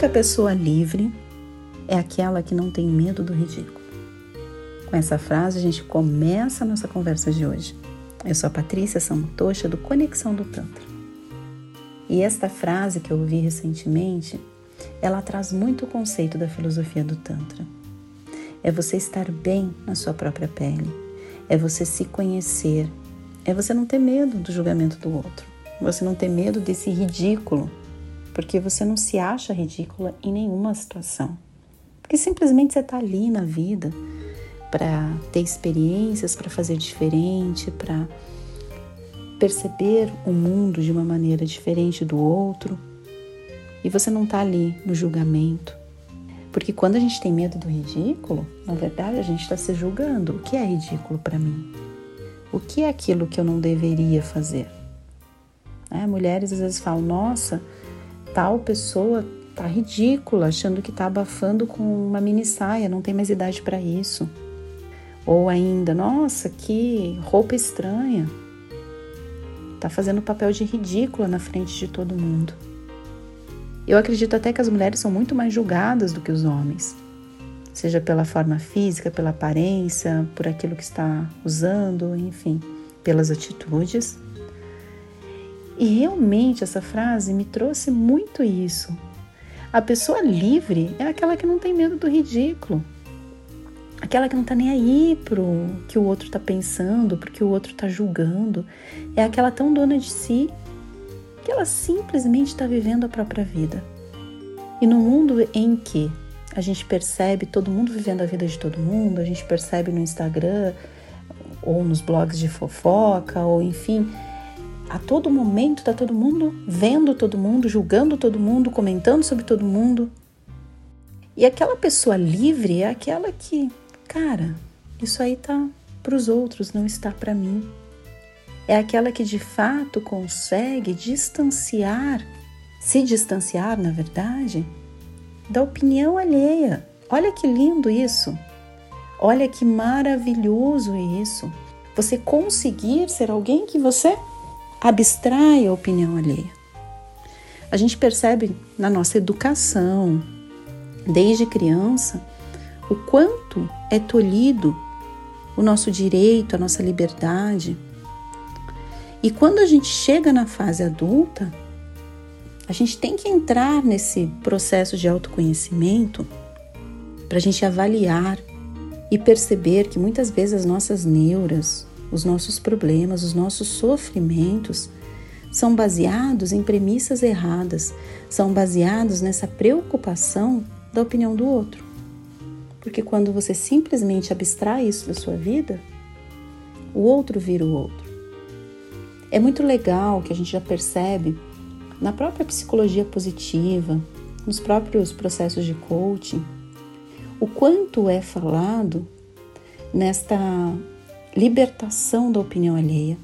única pessoa livre é aquela que não tem medo do ridículo. Com essa frase, a gente começa a nossa conversa de hoje. Eu sou a Patrícia Samutocha do Conexão do Tantra. E esta frase que eu ouvi recentemente, ela traz muito o conceito da filosofia do Tantra. É você estar bem na sua própria pele, é você se conhecer, é você não ter medo do julgamento do outro, você não ter medo desse ridículo, porque você não se acha ridícula em nenhuma situação. Porque simplesmente você está ali na vida para ter experiências, para fazer diferente, para perceber o mundo de uma maneira diferente do outro. E você não está ali no julgamento. Porque quando a gente tem medo do ridículo, na verdade a gente está se julgando. O que é ridículo para mim? O que é aquilo que eu não deveria fazer? É, mulheres às vezes falam: nossa, tal pessoa tá ridícula, achando que tá abafando com uma mini saia, não tem mais idade para isso. Ou ainda, nossa, que roupa estranha. Tá fazendo papel de ridícula na frente de todo mundo. Eu acredito até que as mulheres são muito mais julgadas do que os homens, seja pela forma física, pela aparência, por aquilo que está usando, enfim, pelas atitudes. E realmente essa frase me trouxe muito isso. A pessoa livre é aquela que não tem medo do ridículo, aquela que não tá nem aí pro que o outro tá pensando, pro que o outro tá julgando, é aquela tão dona de si que ela simplesmente está vivendo a própria vida. E no mundo em que a gente percebe todo mundo vivendo a vida de todo mundo, a gente percebe no Instagram ou nos blogs de fofoca, ou enfim, a todo momento tá todo mundo vendo todo mundo, julgando todo mundo, comentando sobre todo mundo. E aquela pessoa livre é aquela que, cara, isso aí tá para os outros, não está para mim é aquela que de fato consegue distanciar, se distanciar, na verdade, da opinião alheia. Olha que lindo isso! Olha que maravilhoso isso! Você conseguir ser alguém que você abstrai a opinião alheia. A gente percebe na nossa educação, desde criança, o quanto é tolhido o nosso direito, a nossa liberdade e quando a gente chega na fase adulta, a gente tem que entrar nesse processo de autoconhecimento para a gente avaliar e perceber que muitas vezes as nossas neuras, os nossos problemas, os nossos sofrimentos são baseados em premissas erradas, são baseados nessa preocupação da opinião do outro. Porque quando você simplesmente abstrai isso da sua vida, o outro vira o outro. É muito legal que a gente já percebe na própria psicologia positiva, nos próprios processos de coaching, o quanto é falado nesta libertação da opinião alheia,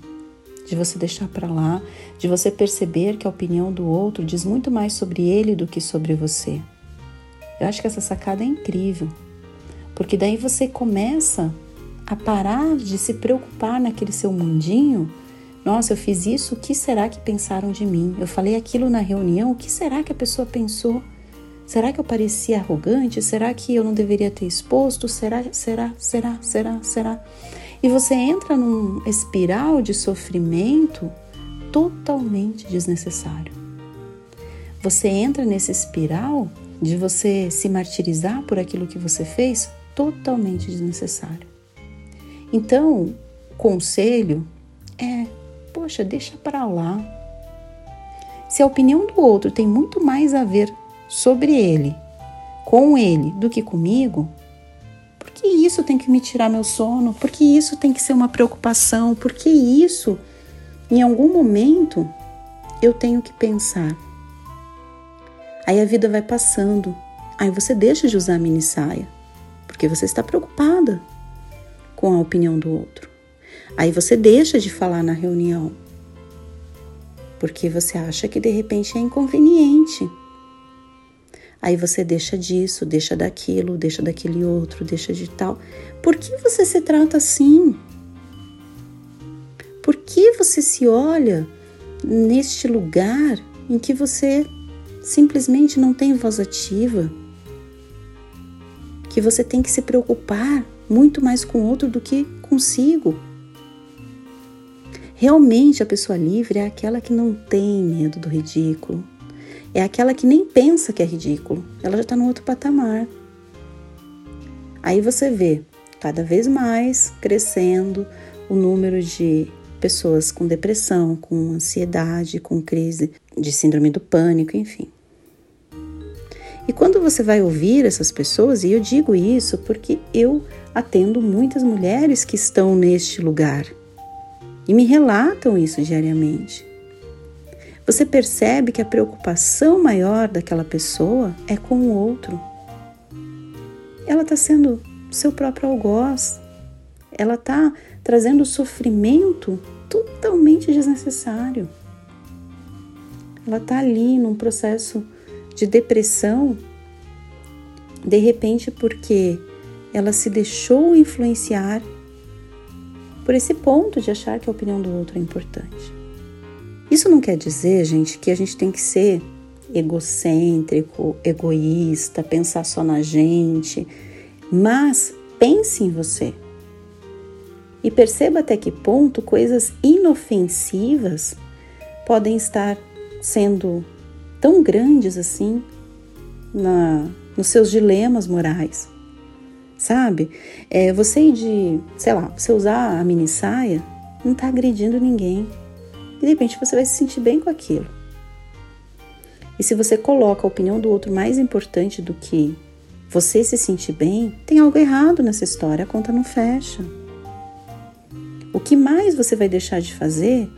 de você deixar para lá, de você perceber que a opinião do outro diz muito mais sobre ele do que sobre você. Eu acho que essa sacada é incrível, porque daí você começa a parar de se preocupar naquele seu mundinho nossa, eu fiz isso, o que será que pensaram de mim? Eu falei aquilo na reunião, o que será que a pessoa pensou? Será que eu parecia arrogante? Será que eu não deveria ter exposto? Será, será, será, será, será? E você entra num espiral de sofrimento totalmente desnecessário. Você entra nesse espiral de você se martirizar por aquilo que você fez totalmente desnecessário. Então, conselho é poxa, deixa para lá. Se a opinião do outro tem muito mais a ver sobre ele, com ele, do que comigo, isso tem que me tirar meu sono? Por que isso tem que ser uma preocupação? Por que isso, em algum momento, eu tenho que pensar? Aí a vida vai passando. Aí você deixa de usar a mini saia, porque você está preocupada com a opinião do outro. Aí você deixa de falar na reunião, porque você acha que de repente é inconveniente. Aí você deixa disso, deixa daquilo, deixa daquele outro, deixa de tal. Por que você se trata assim? Por que você se olha neste lugar em que você simplesmente não tem voz ativa, que você tem que se preocupar muito mais com o outro do que consigo. Realmente a pessoa livre é aquela que não tem medo do ridículo. É aquela que nem pensa que é ridículo. Ela já está no outro patamar. Aí você vê cada vez mais crescendo o número de pessoas com depressão, com ansiedade, com crise de síndrome do pânico, enfim. E quando você vai ouvir essas pessoas, e eu digo isso porque eu atendo muitas mulheres que estão neste lugar e me relatam isso diariamente. Você percebe que a preocupação maior daquela pessoa é com o outro. Ela está sendo seu próprio algoz. Ela está trazendo sofrimento totalmente desnecessário. Ela está ali num processo de depressão, de repente, porque ela se deixou influenciar por esse ponto de achar que a opinião do outro é importante. Isso não quer dizer, gente, que a gente tem que ser egocêntrico, egoísta, pensar só na gente, mas pense em você. E perceba até que ponto coisas inofensivas podem estar sendo tão grandes assim na, nos seus dilemas morais. Sabe? É, você de, sei lá, você usar a mini saia não está agredindo ninguém. E de repente você vai se sentir bem com aquilo. E se você coloca a opinião do outro mais importante do que você se sentir bem, tem algo errado nessa história, a conta não fecha. O que mais você vai deixar de fazer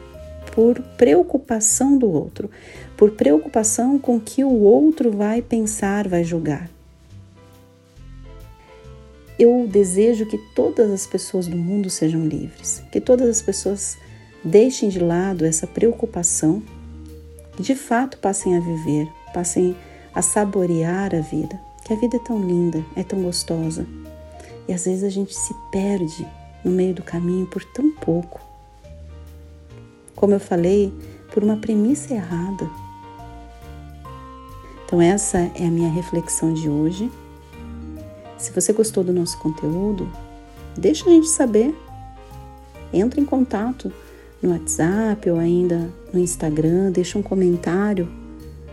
por preocupação do outro, por preocupação com o que o outro vai pensar, vai julgar? Eu desejo que todas as pessoas do mundo sejam livres, que todas as pessoas deixem de lado essa preocupação e de fato passem a viver, passem a saborear a vida que a vida é tão linda, é tão gostosa. E às vezes a gente se perde no meio do caminho por tão pouco. Como eu falei, por uma premissa errada. Então, essa é a minha reflexão de hoje. Se você gostou do nosso conteúdo, deixa a gente saber. Entra em contato no WhatsApp ou ainda no Instagram, deixa um comentário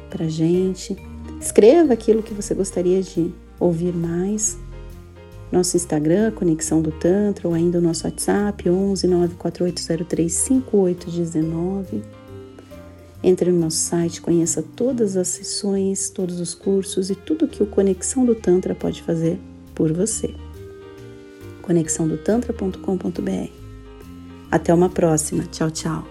pra gente. Escreva aquilo que você gostaria de ouvir mais. Nosso Instagram, Conexão do Tantra, ou ainda o nosso WhatsApp, 11 94803 5819. Entre no nosso site, conheça todas as sessões, todos os cursos e tudo que o Conexão do Tantra pode fazer por você. conexãodotantra.com.br. Até uma próxima. Tchau, tchau.